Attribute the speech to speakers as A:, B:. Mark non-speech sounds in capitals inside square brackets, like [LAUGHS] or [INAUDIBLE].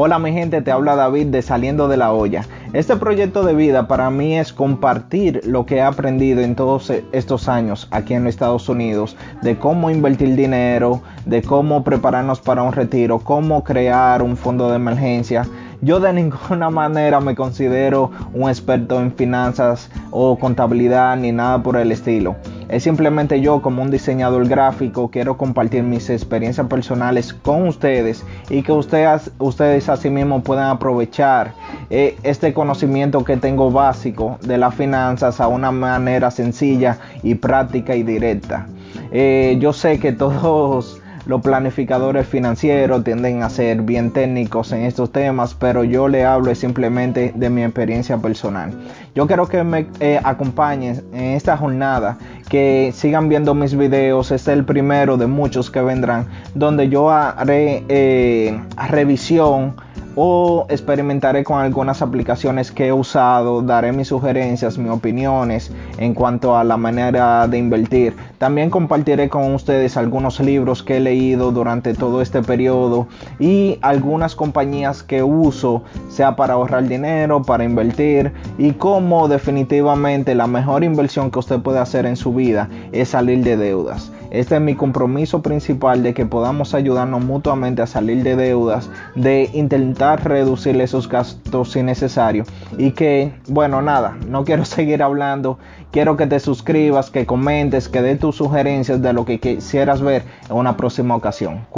A: Hola mi gente, te habla David de Saliendo de la Olla. Este proyecto de vida para mí es compartir lo que he aprendido en todos estos años aquí en los Estados Unidos, de cómo invertir dinero, de cómo prepararnos para un retiro, cómo crear un fondo de emergencia. Yo de [LAUGHS] ninguna manera me considero un experto en finanzas o contabilidad ni nada por el estilo. Es simplemente yo como un diseñador gráfico quiero compartir mis experiencias personales con ustedes y que ustedes, ustedes asimismo puedan aprovechar eh, este conocimiento que tengo básico de las finanzas a una manera sencilla y práctica y directa. Eh, yo sé que todos los planificadores financieros tienden a ser bien técnicos en estos temas, pero yo le hablo simplemente de mi experiencia personal. Yo quiero que me eh, acompañen en esta jornada, que sigan viendo mis videos. Es el primero de muchos que vendrán, donde yo haré eh, revisión o experimentaré con algunas aplicaciones que he usado, daré mis sugerencias, mis opiniones en cuanto a la manera de invertir. También compartiré con ustedes algunos libros que he leído durante todo este periodo y algunas compañías que uso, sea para ahorrar dinero, para invertir y cómo definitivamente la mejor inversión que usted puede hacer en su vida es salir de deudas. Este es mi compromiso principal de que podamos ayudarnos mutuamente a salir de deudas, de intentar reducir esos gastos innecesarios y que, bueno, nada, no quiero [LAUGHS] seguir hablando, quiero que te suscribas, que comentes, que des tus sugerencias de lo que quisieras ver en una próxima ocasión.